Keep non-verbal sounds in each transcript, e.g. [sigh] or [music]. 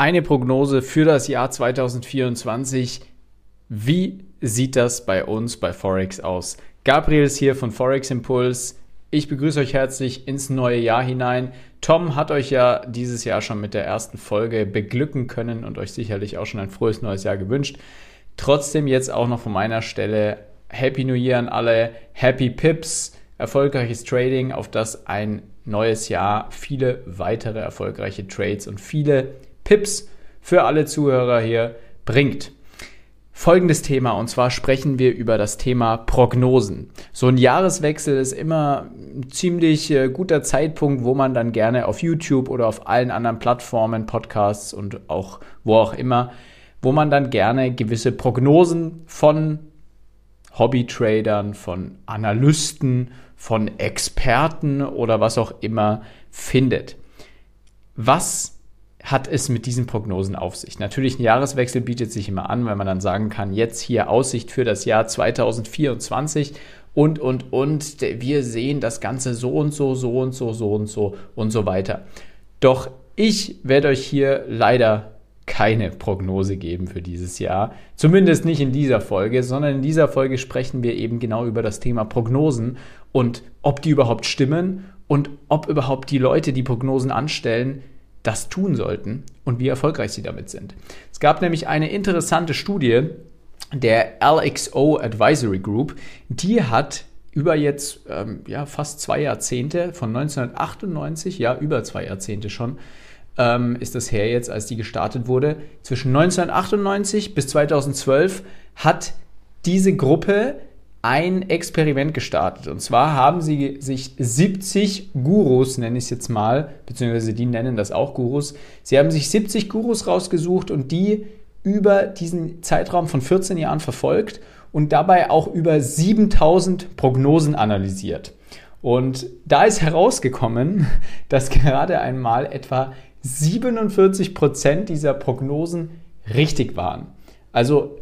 eine Prognose für das Jahr 2024. Wie sieht das bei uns bei Forex aus? Gabriel ist hier von Forex Impulse. Ich begrüße euch herzlich ins neue Jahr hinein. Tom hat euch ja dieses Jahr schon mit der ersten Folge beglücken können und euch sicherlich auch schon ein frohes neues Jahr gewünscht. Trotzdem jetzt auch noch von meiner Stelle Happy New Year an alle, Happy Pips, erfolgreiches Trading, auf das ein neues Jahr viele weitere erfolgreiche Trades und viele Tipps für alle Zuhörer hier bringt. Folgendes Thema, und zwar sprechen wir über das Thema Prognosen. So ein Jahreswechsel ist immer ein ziemlich äh, guter Zeitpunkt, wo man dann gerne auf YouTube oder auf allen anderen Plattformen, Podcasts und auch wo auch immer, wo man dann gerne gewisse Prognosen von Hobbytradern, von Analysten, von Experten oder was auch immer findet. Was hat es mit diesen Prognosen auf sich? Natürlich, ein Jahreswechsel bietet sich immer an, weil man dann sagen kann, jetzt hier Aussicht für das Jahr 2024 und, und, und, wir sehen das Ganze so und so, so und so, so und so und so weiter. Doch ich werde euch hier leider keine Prognose geben für dieses Jahr. Zumindest nicht in dieser Folge, sondern in dieser Folge sprechen wir eben genau über das Thema Prognosen und ob die überhaupt stimmen und ob überhaupt die Leute, die Prognosen anstellen, das tun sollten und wie erfolgreich sie damit sind. Es gab nämlich eine interessante Studie der LXO Advisory Group, die hat über jetzt ähm, ja, fast zwei Jahrzehnte, von 1998, ja über zwei Jahrzehnte schon, ähm, ist das her jetzt, als die gestartet wurde. Zwischen 1998 bis 2012 hat diese Gruppe ein Experiment gestartet. Und zwar haben sie sich 70 Gurus, nenne ich es jetzt mal, beziehungsweise die nennen das auch Gurus, sie haben sich 70 Gurus rausgesucht und die über diesen Zeitraum von 14 Jahren verfolgt und dabei auch über 7000 Prognosen analysiert. Und da ist herausgekommen, [laughs] dass gerade einmal etwa 47 Prozent dieser Prognosen richtig waren. Also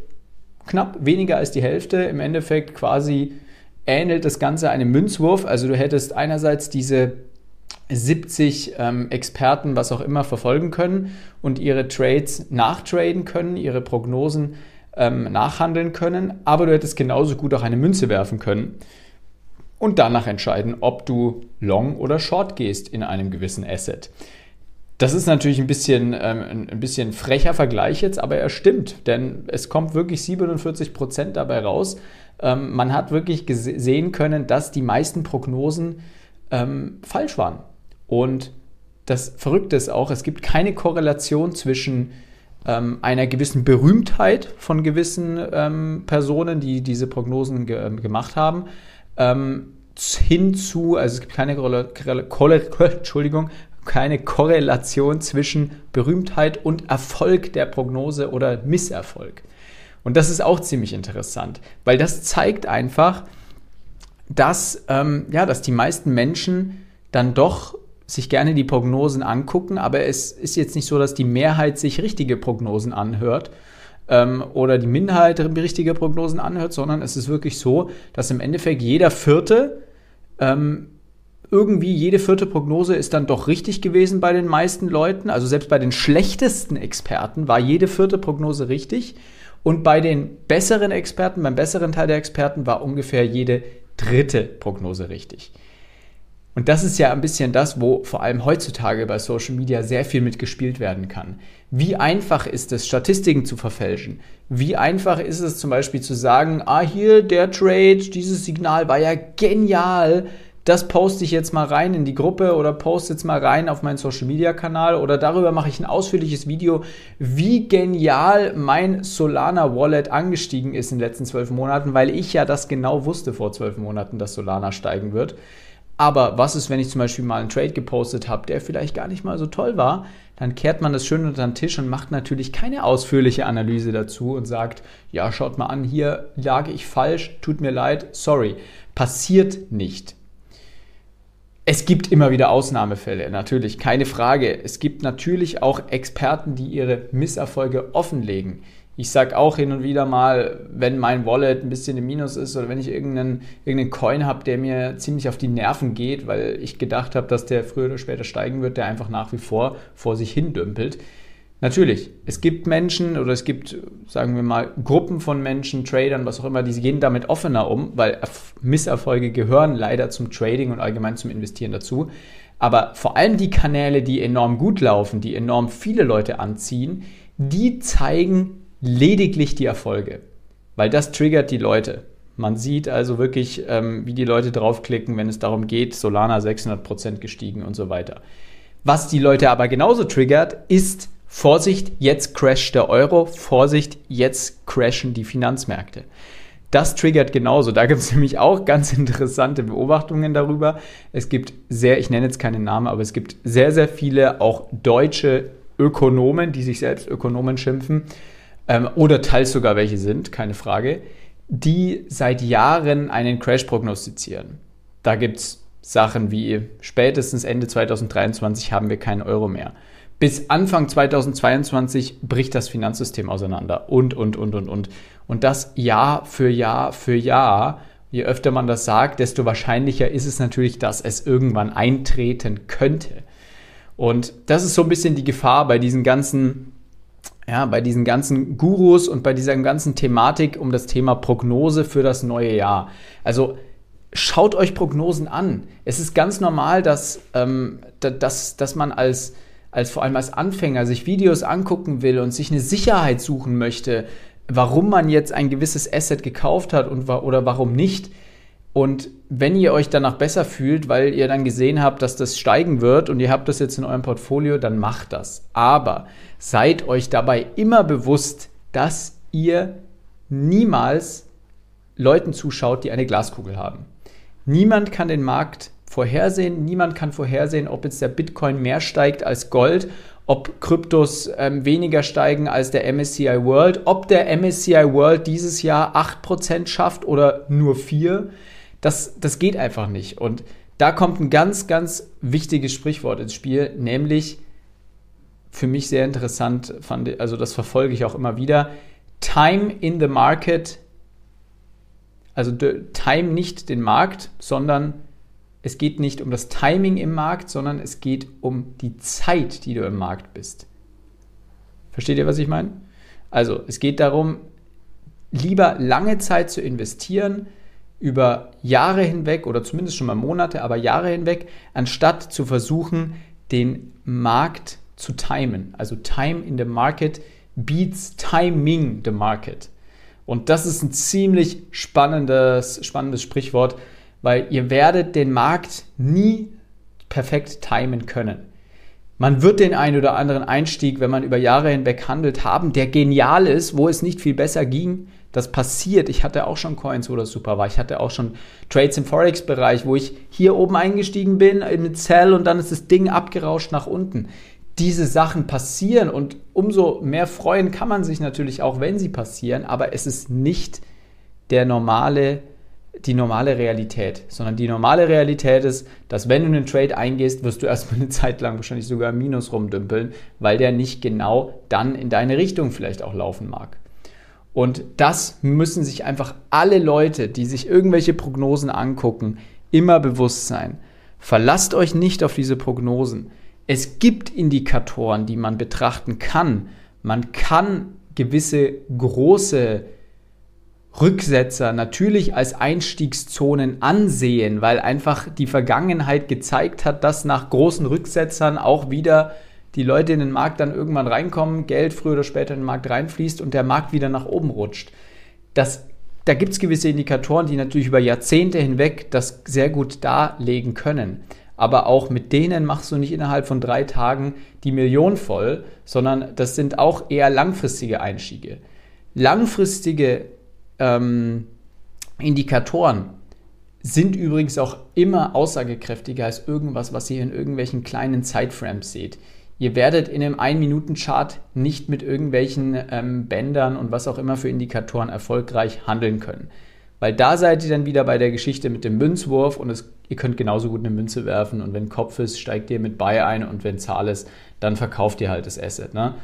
knapp weniger als die Hälfte. Im Endeffekt quasi ähnelt das Ganze einem Münzwurf. Also du hättest einerseits diese 70 ähm, Experten, was auch immer, verfolgen können und ihre Trades nachtraden können, ihre Prognosen ähm, nachhandeln können, aber du hättest genauso gut auch eine Münze werfen können und danach entscheiden, ob du long oder short gehst in einem gewissen Asset. Das ist natürlich ein bisschen, ähm, ein bisschen frecher Vergleich jetzt, aber er stimmt, denn es kommt wirklich 47 Prozent dabei raus. Ähm, man hat wirklich sehen können, dass die meisten Prognosen ähm, falsch waren. Und das Verrückte ist auch, es gibt keine Korrelation zwischen ähm, einer gewissen Berühmtheit von gewissen ähm, Personen, die diese Prognosen ge ähm, gemacht haben, hin zu, also es gibt keine Korrelation, [laughs] Entschuldigung, keine Korrelation zwischen Berühmtheit und Erfolg der Prognose oder Misserfolg. Und das ist auch ziemlich interessant, weil das zeigt einfach, dass, ähm, ja, dass die meisten Menschen dann doch sich gerne die Prognosen angucken, aber es ist jetzt nicht so, dass die Mehrheit sich richtige Prognosen anhört ähm, oder die Minderheit richtige Prognosen anhört, sondern es ist wirklich so, dass im Endeffekt jeder Vierte ähm, irgendwie jede vierte Prognose ist dann doch richtig gewesen bei den meisten Leuten. Also selbst bei den schlechtesten Experten war jede vierte Prognose richtig. Und bei den besseren Experten, beim besseren Teil der Experten war ungefähr jede dritte Prognose richtig. Und das ist ja ein bisschen das, wo vor allem heutzutage bei Social Media sehr viel mitgespielt werden kann. Wie einfach ist es, Statistiken zu verfälschen? Wie einfach ist es zum Beispiel zu sagen, ah hier, der Trade, dieses Signal war ja genial, das poste ich jetzt mal rein in die Gruppe oder poste jetzt mal rein auf meinen Social Media Kanal oder darüber mache ich ein ausführliches Video, wie genial mein Solana Wallet angestiegen ist in den letzten zwölf Monaten, weil ich ja das genau wusste vor zwölf Monaten, dass Solana steigen wird. Aber was ist, wenn ich zum Beispiel mal einen Trade gepostet habe, der vielleicht gar nicht mal so toll war? Dann kehrt man das schön unter den Tisch und macht natürlich keine ausführliche Analyse dazu und sagt, ja, schaut mal an, hier lag ich falsch, tut mir leid, sorry. Passiert nicht. Es gibt immer wieder Ausnahmefälle, natürlich, keine Frage. Es gibt natürlich auch Experten, die ihre Misserfolge offenlegen. Ich sage auch hin und wieder mal, wenn mein Wallet ein bisschen im Minus ist oder wenn ich irgendeinen, irgendeinen Coin habe, der mir ziemlich auf die Nerven geht, weil ich gedacht habe, dass der früher oder später steigen wird, der einfach nach wie vor vor sich hin dümpelt, Natürlich, es gibt Menschen oder es gibt, sagen wir mal, Gruppen von Menschen, Tradern, was auch immer, die gehen damit offener um, weil Misserfolge gehören leider zum Trading und allgemein zum Investieren dazu. Aber vor allem die Kanäle, die enorm gut laufen, die enorm viele Leute anziehen, die zeigen lediglich die Erfolge, weil das triggert die Leute. Man sieht also wirklich, ähm, wie die Leute draufklicken, wenn es darum geht, Solana 600% gestiegen und so weiter. Was die Leute aber genauso triggert, ist Vorsicht, jetzt crasht der Euro, Vorsicht, jetzt crashen die Finanzmärkte. Das triggert genauso. Da gibt es [laughs] nämlich auch ganz interessante Beobachtungen darüber. Es gibt sehr, ich nenne jetzt keinen Namen, aber es gibt sehr, sehr viele auch deutsche Ökonomen, die sich selbst Ökonomen schimpfen, ähm, oder teils sogar welche sind, keine Frage, die seit Jahren einen Crash prognostizieren. Da gibt es Sachen wie spätestens Ende 2023 haben wir keinen Euro mehr. Bis Anfang 2022 bricht das Finanzsystem auseinander und, und, und, und, und. Und das Jahr für Jahr für Jahr. Je öfter man das sagt, desto wahrscheinlicher ist es natürlich, dass es irgendwann eintreten könnte. Und das ist so ein bisschen die Gefahr bei diesen ganzen ja, bei diesen ganzen Gurus und bei dieser ganzen Thematik um das Thema Prognose für das neue Jahr. Also schaut euch Prognosen an. Es ist ganz normal, dass, ähm, dass, dass man als, als vor allem als Anfänger sich Videos angucken will und sich eine Sicherheit suchen möchte, warum man jetzt ein gewisses Asset gekauft hat und, oder warum nicht. Und wenn ihr euch danach besser fühlt, weil ihr dann gesehen habt, dass das steigen wird und ihr habt das jetzt in eurem Portfolio, dann macht das. Aber seid euch dabei immer bewusst, dass ihr niemals Leuten zuschaut, die eine Glaskugel haben. Niemand kann den Markt vorhersehen, niemand kann vorhersehen, ob jetzt der Bitcoin mehr steigt als Gold, ob Kryptos ähm, weniger steigen als der MSCI World, ob der MSCI World dieses Jahr 8% schafft oder nur 4%. Das, das geht einfach nicht. Und da kommt ein ganz, ganz wichtiges Sprichwort ins Spiel, nämlich für mich sehr interessant, fand, also das verfolge ich auch immer wieder. Time in the market, also time nicht den Markt, sondern es geht nicht um das Timing im Markt, sondern es geht um die Zeit, die du im Markt bist. Versteht ihr, was ich meine? Also es geht darum, lieber lange Zeit zu investieren, über Jahre hinweg oder zumindest schon mal Monate, aber Jahre hinweg, anstatt zu versuchen, den Markt zu timen. Also Time in the Market beats Timing the Market. Und das ist ein ziemlich spannendes, spannendes Sprichwort, weil ihr werdet den Markt nie perfekt timen können. Man wird den einen oder anderen Einstieg, wenn man über Jahre hinweg handelt, haben, der genial ist, wo es nicht viel besser ging. Das passiert. Ich hatte auch schon Coins, wo das super war. Ich hatte auch schon Trades im Forex-Bereich, wo ich hier oben eingestiegen bin in eine Zell und dann ist das Ding abgerauscht nach unten. Diese Sachen passieren und umso mehr freuen kann man sich natürlich auch, wenn sie passieren, aber es ist nicht der normale, die normale Realität, sondern die normale Realität ist, dass wenn du einen Trade eingehst, wirst du erstmal eine Zeit lang wahrscheinlich sogar im Minus rumdümpeln, weil der nicht genau dann in deine Richtung vielleicht auch laufen mag. Und das müssen sich einfach alle Leute, die sich irgendwelche Prognosen angucken, immer bewusst sein. Verlasst euch nicht auf diese Prognosen. Es gibt Indikatoren, die man betrachten kann. Man kann gewisse große Rücksetzer natürlich als Einstiegszonen ansehen, weil einfach die Vergangenheit gezeigt hat, dass nach großen Rücksetzern auch wieder die Leute in den Markt dann irgendwann reinkommen, Geld früher oder später in den Markt reinfließt und der Markt wieder nach oben rutscht. Das, da gibt es gewisse Indikatoren, die natürlich über Jahrzehnte hinweg das sehr gut darlegen können. Aber auch mit denen machst du nicht innerhalb von drei Tagen die Million voll, sondern das sind auch eher langfristige Einstiege. Langfristige ähm, Indikatoren sind übrigens auch immer aussagekräftiger als irgendwas, was ihr in irgendwelchen kleinen Zeitframes seht. Ihr werdet in einem 1-Minuten-Chart nicht mit irgendwelchen ähm, Bändern und was auch immer für Indikatoren erfolgreich handeln können. Weil da seid ihr dann wieder bei der Geschichte mit dem Münzwurf und es, ihr könnt genauso gut eine Münze werfen und wenn Kopf ist, steigt ihr mit Buy ein und wenn Zahl ist, dann verkauft ihr halt das Asset. Ne?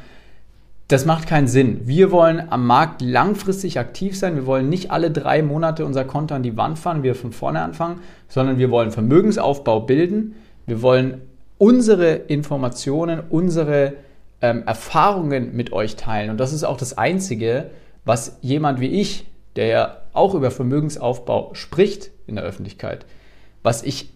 Das macht keinen Sinn. Wir wollen am Markt langfristig aktiv sein. Wir wollen nicht alle drei Monate unser Konto an die Wand fahren, wir von vorne anfangen, sondern wir wollen Vermögensaufbau bilden. Wir wollen unsere Informationen, unsere ähm, Erfahrungen mit euch teilen. Und das ist auch das Einzige, was jemand wie ich, der ja auch über Vermögensaufbau spricht in der Öffentlichkeit, was ich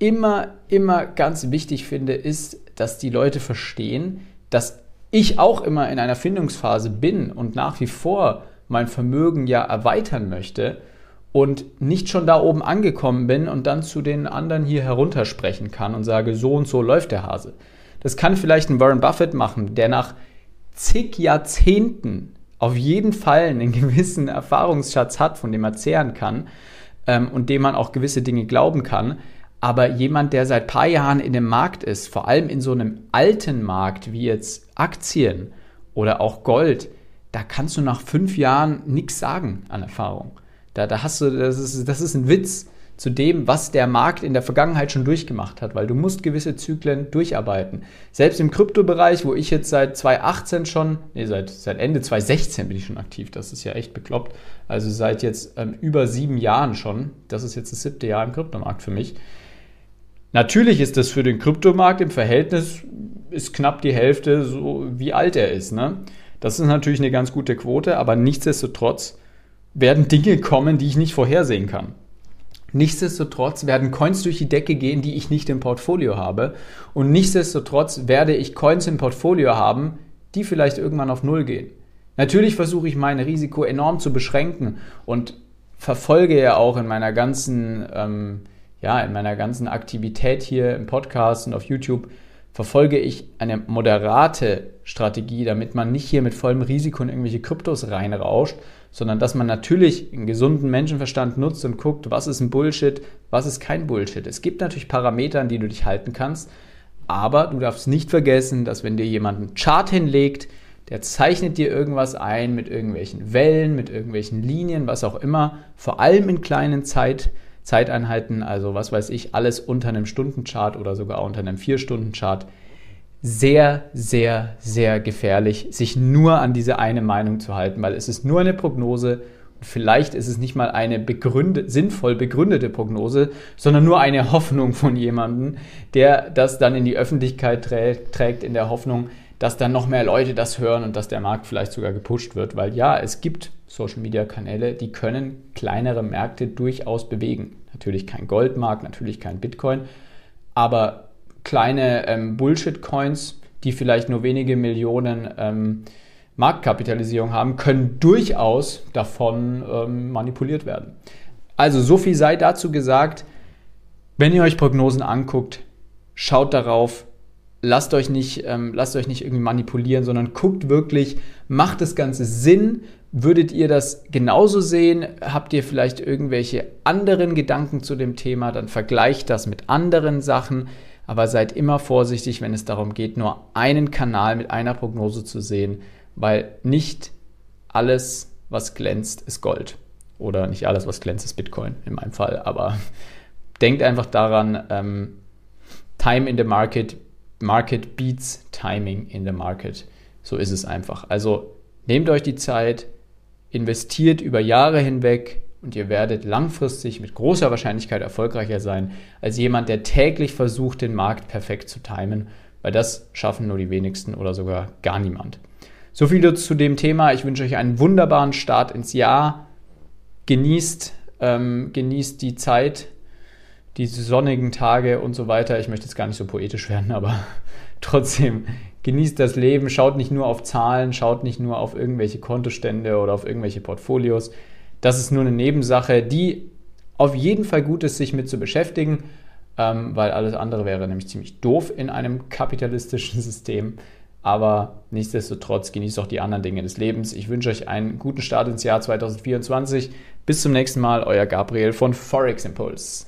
immer, immer ganz wichtig finde, ist, dass die Leute verstehen, dass ich auch immer in einer Findungsphase bin und nach wie vor mein Vermögen ja erweitern möchte und nicht schon da oben angekommen bin und dann zu den anderen hier heruntersprechen kann und sage, so und so läuft der Hase. Das kann vielleicht ein Warren Buffett machen, der nach zig Jahrzehnten auf jeden Fall einen [laughs] gewissen Erfahrungsschatz hat, von dem er zehren kann ähm, und dem man auch gewisse Dinge glauben kann. Aber jemand, der seit paar Jahren in dem Markt ist, vor allem in so einem alten Markt wie jetzt Aktien oder auch Gold, da kannst du nach fünf Jahren nichts sagen an Erfahrung. Da, da hast du, das ist, das ist ein Witz zu dem, was der Markt in der Vergangenheit schon durchgemacht hat, weil du musst gewisse Zyklen durcharbeiten. Selbst im Kryptobereich, wo ich jetzt seit 2018 schon, nee, seit, seit Ende 2016 bin ich schon aktiv, das ist ja echt bekloppt, also seit jetzt ähm, über sieben Jahren schon, das ist jetzt das siebte Jahr im Kryptomarkt für mich. Natürlich ist das für den Kryptomarkt im Verhältnis, ist knapp die Hälfte so, wie alt er ist. Ne? Das ist natürlich eine ganz gute Quote, aber nichtsdestotrotz werden Dinge kommen, die ich nicht vorhersehen kann. Nichtsdestotrotz werden Coins durch die Decke gehen, die ich nicht im Portfolio habe. Und nichtsdestotrotz werde ich Coins im Portfolio haben, die vielleicht irgendwann auf Null gehen. Natürlich versuche ich mein Risiko enorm zu beschränken und verfolge ja auch in meiner ganzen, ähm, ja, in meiner ganzen Aktivität hier im Podcast und auf YouTube verfolge ich eine moderate Strategie, damit man nicht hier mit vollem Risiko in irgendwelche Kryptos reinrauscht, sondern dass man natürlich einen gesunden Menschenverstand nutzt und guckt, was ist ein Bullshit, was ist kein Bullshit. Es gibt natürlich Parameter, an die du dich halten kannst, aber du darfst nicht vergessen, dass wenn dir jemand einen Chart hinlegt, der zeichnet dir irgendwas ein mit irgendwelchen Wellen, mit irgendwelchen Linien, was auch immer, vor allem in kleinen Zeit, Zeiteinheiten, also was weiß ich, alles unter einem Stundenchart oder sogar unter einem Vier-Stunden-Chart, sehr, sehr, sehr gefährlich, sich nur an diese eine Meinung zu halten, weil es ist nur eine Prognose und vielleicht ist es nicht mal eine begründet, sinnvoll begründete Prognose, sondern nur eine Hoffnung von jemandem, der das dann in die Öffentlichkeit trägt, in der Hoffnung, dass dann noch mehr Leute das hören und dass der Markt vielleicht sogar gepusht wird, weil ja, es gibt Social-Media-Kanäle, die können kleinere Märkte durchaus bewegen. Natürlich kein Goldmarkt, natürlich kein Bitcoin, aber kleine ähm, Bullshit-Coins, die vielleicht nur wenige Millionen ähm, Marktkapitalisierung haben, können durchaus davon ähm, manipuliert werden. Also so viel sei dazu gesagt. Wenn ihr euch Prognosen anguckt, schaut darauf, lasst euch nicht, ähm, lasst euch nicht irgendwie manipulieren, sondern guckt wirklich, macht das Ganze Sinn? Würdet ihr das genauso sehen? Habt ihr vielleicht irgendwelche anderen Gedanken zu dem Thema? Dann vergleicht das mit anderen Sachen aber seid immer vorsichtig, wenn es darum geht, nur einen Kanal mit einer Prognose zu sehen, weil nicht alles, was glänzt, ist Gold. Oder nicht alles, was glänzt, ist Bitcoin in meinem Fall. Aber [laughs] denkt einfach daran, ähm, Time in the Market, Market beats Timing in the Market. So ist es einfach. Also nehmt euch die Zeit, investiert über Jahre hinweg und ihr werdet langfristig mit großer Wahrscheinlichkeit erfolgreicher sein als jemand, der täglich versucht, den Markt perfekt zu timen, weil das schaffen nur die wenigsten oder sogar gar niemand. So viel zu dem Thema. Ich wünsche euch einen wunderbaren Start ins Jahr. Genießt, ähm, genießt die Zeit, die sonnigen Tage und so weiter. Ich möchte jetzt gar nicht so poetisch werden, aber [laughs] trotzdem genießt das Leben. Schaut nicht nur auf Zahlen, schaut nicht nur auf irgendwelche Kontostände oder auf irgendwelche Portfolios das ist nur eine Nebensache, die auf jeden Fall gut ist, sich mit zu beschäftigen, ähm, weil alles andere wäre nämlich ziemlich doof in einem [laughs] kapitalistischen System. Aber nichtsdestotrotz genießt auch die anderen Dinge des Lebens. Ich wünsche euch einen guten Start ins Jahr 2024. Bis zum nächsten Mal, euer Gabriel von Forex Impulse.